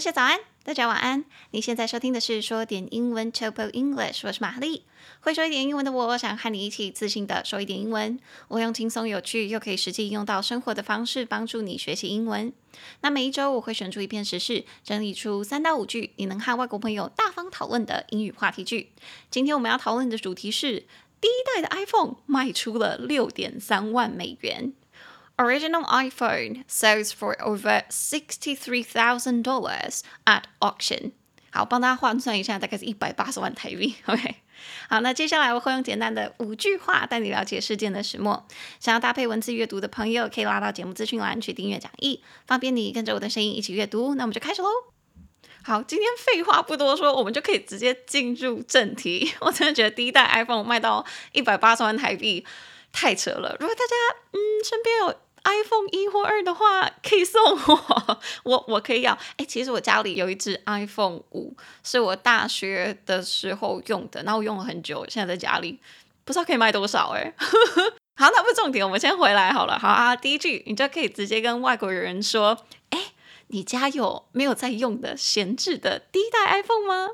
大家早安，大家晚安。你现在收听的是说点英文，Topo English，我是玛丽。会说一点英文的我，想和你一起自信的说一点英文。我用轻松有趣又可以实际用到生活的方式，帮助你学习英文。那每一周我会选出一篇时事，整理出三到五句你能和外国朋友大方讨论的英语话题句。今天我们要讨论的主题是第一代的 iPhone 卖出了六点三万美元。Original iPhone sells for over sixty-three thousand dollars at auction。好，帮大家换算一下，大概是一百八十万台币。OK，好，那接下来我会用简单的五句话带你了解事件的始末。想要搭配文字阅读的朋友，可以拉到节目资讯栏去订阅讲义，方便你跟着我的声音一起阅读。那我们就开始喽。好，今天废话不多说，我们就可以直接进入正题。我真的觉得第一代 iPhone 卖到一百八十万台币，太扯了。如果大家嗯身边有 iPhone 一或二的话，可以送我，我我可以要。哎，其实我家里有一只 iPhone 五，是我大学的时候用的，然后我用了很久，现在在家里不知道可以卖多少哎。好，那不重点，我们先回来好了。好啊，第一句你就可以直接跟外国人说：哎，你家有没有在用的闲置的第一代 iPhone 吗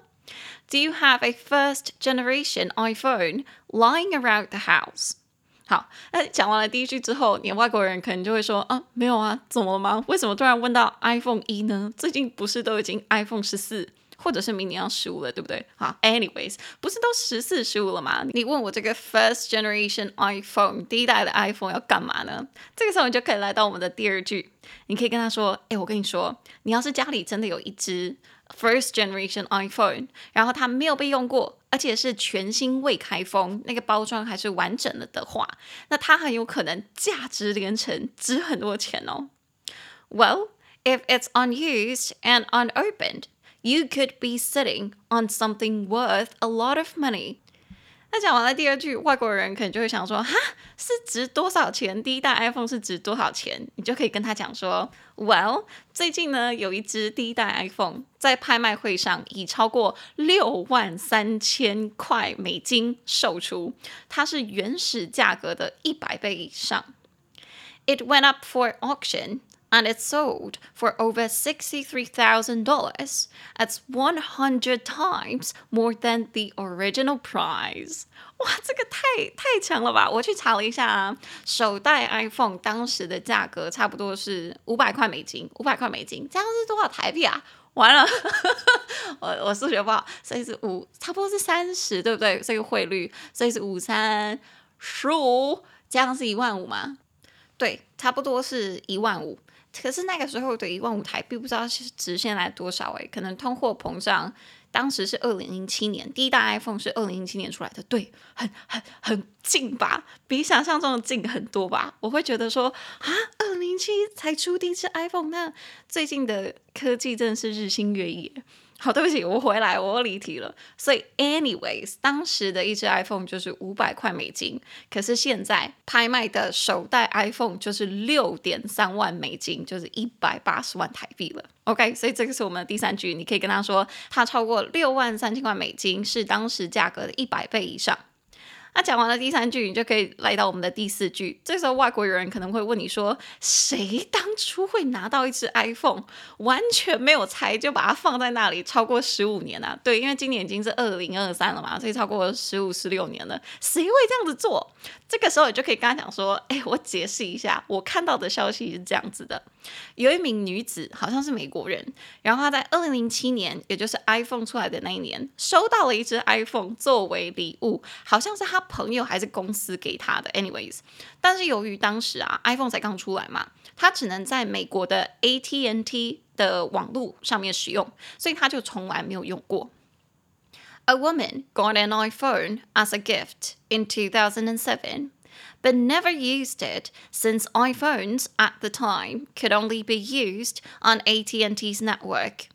？Do you have a first generation iPhone lying around the house？好，那讲完了第一句之后，你外国人可能就会说啊，没有啊，怎么了吗？为什么突然问到 iPhone 一呢？最近不是都已经 iPhone 十四，或者是明年要十五了，对不对？好，anyways，不是都十四、十五了吗？你问我这个 first generation iPhone 第一代的 iPhone 要干嘛呢？这个时候你就可以来到我们的第二句，你可以跟他说，哎，我跟你说，你要是家里真的有一只。First generation iPhone，然后它没有被用过，而且是全新未开封，那个包装还是完整了的话，那它很有可能价值连城，值很多钱哦。Well, if it's unused and unopened, you could be sitting on something worth a lot of money. 那讲完了第二句，外国人可能就会想说：哈，是值多少钱？第一代 iPhone 是值多少钱？你就可以跟他讲说：Well，最近呢有一支第一代 iPhone 在拍卖会上以超过六万三千块美金售出，它是原始价格的一百倍以上。It went up for auction. And it sold for over sixty-three thousand dollars. That's one hundred times more than the original price. 哇，这个太太强了吧！我去查了一下啊，首代 iPhone 当时的价格差不多是五百块美金，五百块美金，这样是多少台币啊？完了，我我数学不好，所以是五，差不多是三十，对不对？这个汇率，所以是五三十五，这样是一万五吗？对，差不多是一万五。可是那个时候的一万五台并不知道是直线来多少诶，可能通货膨胀，当时是二零零七年，第一代 iPhone 是二零零七年出来的，对，很很很近吧，比想象中的近很多吧。我会觉得说啊，二零零七才出第一支 iPhone，那最近的科技真的是日新月异。好，对不起，我回来，我离题了。所以，anyways，当时的一只 iPhone 就是五百块美金，可是现在拍卖的首代 iPhone 就是六点三万美金，就是一百八十万台币了。OK，所以这个是我们的第三句，你可以跟他说，它超过六万三千块美金，是当时价格的一百倍以上。那讲完了第三句，你就可以来到我们的第四句。这时候外国人可能会问你说：“谁当初会拿到一只 iPhone，完全没有拆就把它放在那里超过十五年啊？”对，因为今年已经是二零二三了嘛，所以超过十五、十六年了，谁会这样子做？这个时候你就可以跟他讲说：“哎，我解释一下，我看到的消息是这样子的。有一名女子，好像是美国人，然后她在二零零七年，也就是 iPhone 出来的那一年，收到了一只 iPhone 作为礼物，好像是她朋友还是公司给她的。Anyways，但是由于当时啊 iPhone 才刚出来嘛，她只能在美国的 AT&T 的网络上面使用，所以她就从来没有用过。” A woman got an iPhone as a gift in 2007, but never used it since iPhones at the time could only be used on AT&T's network.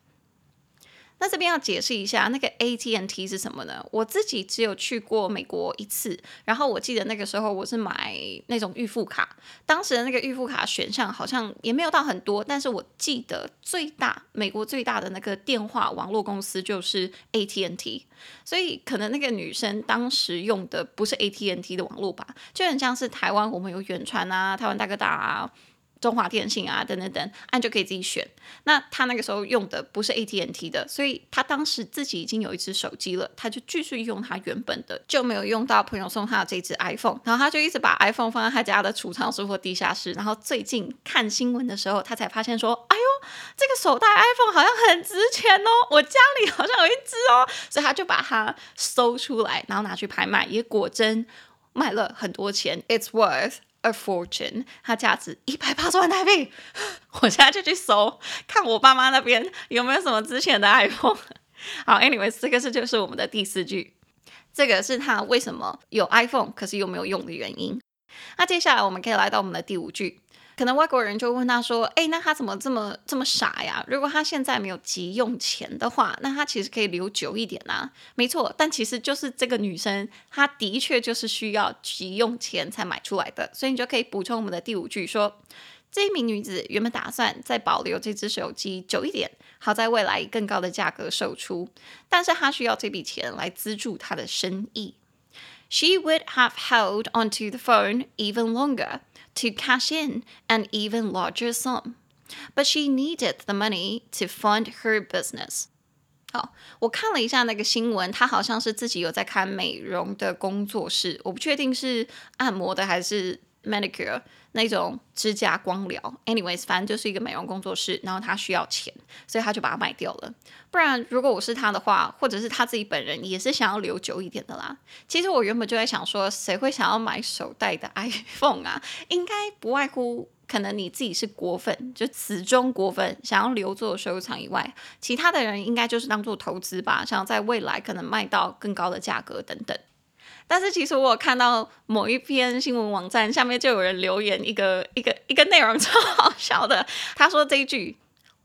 那这边要解释一下，那个 AT&T 是什么呢？我自己只有去过美国一次，然后我记得那个时候我是买那种预付卡，当时的那个预付卡选项好像也没有到很多，但是我记得最大美国最大的那个电话网络公司就是 AT&T，所以可能那个女生当时用的不是 AT&T 的网络吧，就很像是台湾我们有远传啊，台湾大哥大啊。中华电信啊，等等等，按就可以自己选。那他那个时候用的不是 AT&T 的，所以他当时自己已经有一只手机了，他就继续用他原本的，就没有用到朋友送他的这只 iPhone。然后他就一直把 iPhone 放在他家的储藏室或地下室。然后最近看新闻的时候，他才发现说：“哎呦，这个手袋 iPhone 好像很值钱哦，我家里好像有一只哦。”所以他就把它搜出来，然后拿去拍卖，也果真卖了很多钱。It's worth A fortune，它价值一百八十万台币。我现在就去搜，看我爸妈那边有没有什么之前的 iPhone。好，anyways，这个是就是我们的第四句，这个是他为什么有 iPhone 可是又没有用的原因。那接下来我们可以来到我们的第五句。可能外国人就问他说：“哎，那他怎么这么这么傻呀？如果他现在没有急用钱的话，那他其实可以留久一点啊。没错，但其实就是这个女生，她的确就是需要急用钱才买出来的。所以你就可以补充我们的第五句说：这名女子原本打算再保留这只手机久一点，好在未来以更高的价格售出，但是她需要这笔钱来资助她的生意。She would have held onto the phone even longer。” To cash in an even larger sum, but she needed the money to fund her business. 好，我看了一下那个新闻，她好像是自己有在开美容的工作室，我不确定是按摩的还是 manicure。那种指甲光疗，anyways，反正就是一个美容工作室，然后他需要钱，所以他就把它卖掉了。不然，如果我是他的话，或者是他自己本人也是想要留久一点的啦。其实我原本就在想说，谁会想要买手袋的 iPhone 啊？应该不外乎可能你自己是果粉，就死忠果粉，想要留作收藏以外，其他的人应该就是当做投资吧，想要在未来可能卖到更高的价格等等。但是其实我有看到某一篇新闻网站下面就有人留言一个一个一个内容超好笑的，他说这一句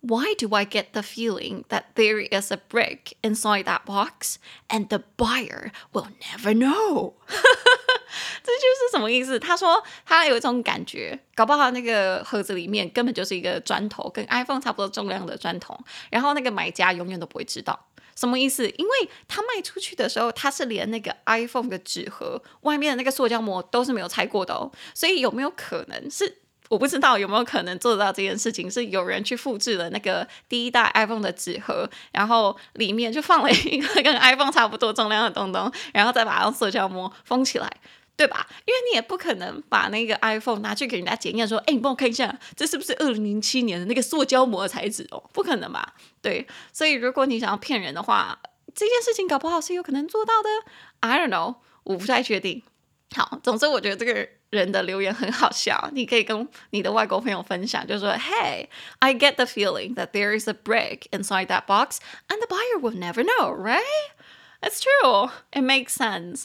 ：Why do I get the feeling that there is a brick inside that box and the buyer will never know？这就是什么意思？他说他有一种感觉，搞不好那个盒子里面根本就是一个砖头，跟 iPhone 差不多重量的砖头，然后那个买家永远都不会知道。什么意思？因为他卖出去的时候，他是连那个 iPhone 的纸盒外面的那个塑胶膜都是没有拆过的哦。所以有没有可能是我不知道有没有可能做到这件事情？是有人去复制了那个第一代 iPhone 的纸盒，然后里面就放了一个跟 iPhone 差不多重量的东东，然后再把用塑胶膜封起来。对吧？因为你也不可能把那个 iPhone 拿去给人家检验，说：“哎，你帮我看一下，这是不是二零零七年的那个塑胶膜材质哦？”不可能吧？对，所以如果你想要骗人的话，这件事情搞不好是有可能做到的。I don't know，我不太确定。好，总之我觉得这个人的留言很好笑，你可以跟你的外国朋友分享，就说：“Hey, I get the feeling that there is a break inside that box, and the buyer will never know, right? It's true. It makes sense.”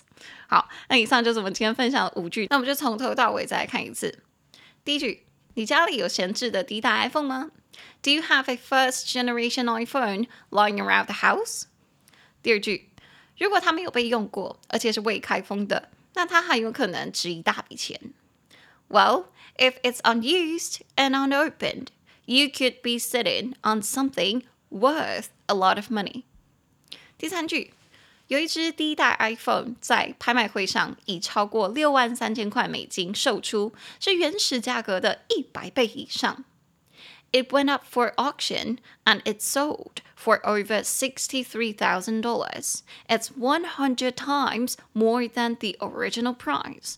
好，那以上就是我们今天分享的五句。那我们就从头到尾再来看一次。第一句，你家里有闲置的第一代 iPhone 吗？Do you have a first generation iPhone lying around the house？第二句，如果它没有被用过，而且是未开封的，那它很有可能值一大笔钱。Well, if it's unused and unopened, you could be sitting on something worth a lot of money。第三句。 有一只第一代 iPhone 在拍卖会上以超过六万三千块美金售出，是原始价格的一百倍以上。It went up for auction and it sold for over sixty-three thousand dollars. It's one hundred times more than the original price.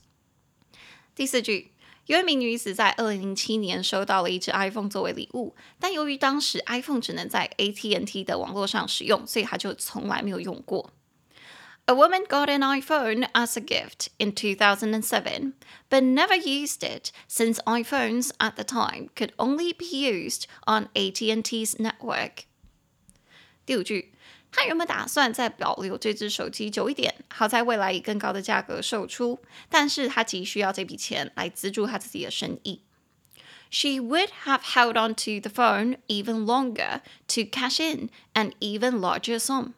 第四句，有一名女子在二零零七年收到了一支 iPhone 作为礼物，但由于当时 iPhone 只能在 AT&T 的网络上使用，所以她就从来没有用过。A woman got an iPhone as a gift in 2007, but never used it since iPhones at the time could only be used on AT&T's network. 第五句，他原本打算再保留这只手机久一点，好在未来以更高的价格售出，但是他急需要这笔钱来资助他自己的生意。She would have held on to the phone even longer to cash in an even larger sum.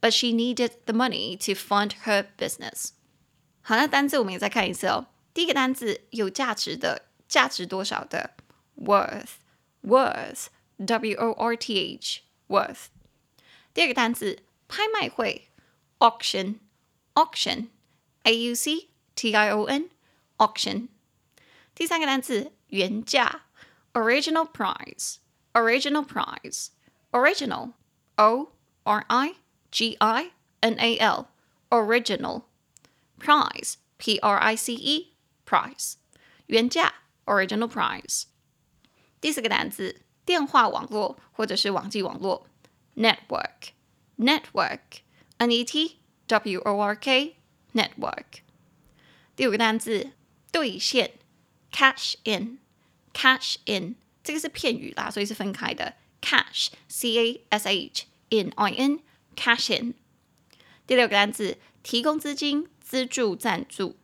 But she needed the money to fund her business。好，那单字我们也再看一次哦。第一个单字有价值的，价值多少的，worth，worth，w o r t h，worth。第二个单字拍卖会，auction，auction，a u c t i o n，auction。第三个单字原价 original prize, original prize, original, O R I G I N A L, original, prize, P R I C E, prize，原价，original prize。第四个单词，电话网络或者是网际网络，network，network，N E T W O R K，network。第五个单词，兑现，cash in，cash in，这个是片语啦，所以是分开的，cash，C A S H，in I cash in，。第六个单词，提供资金、资助、赞助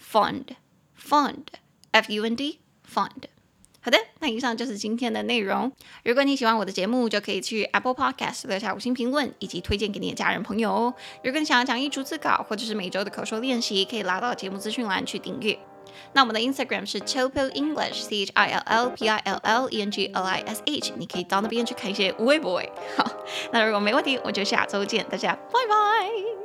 ，fund，fund，F U N D，fund。好的，那以上就是今天的内容。如果你喜欢我的节目，就可以去 Apple Podcast 留下五星评论，以及推荐给你的家人朋友哦。如果你想要讲义逐字稿，或者是每周的口说练习，可以拉到节目资讯栏去订阅。那我们的 Instagram 是 Chill English，C H I L L P I L L E N G L I S H，你可以到那边去看一些微博。好，那如果没问题，我就下周见，大家拜拜。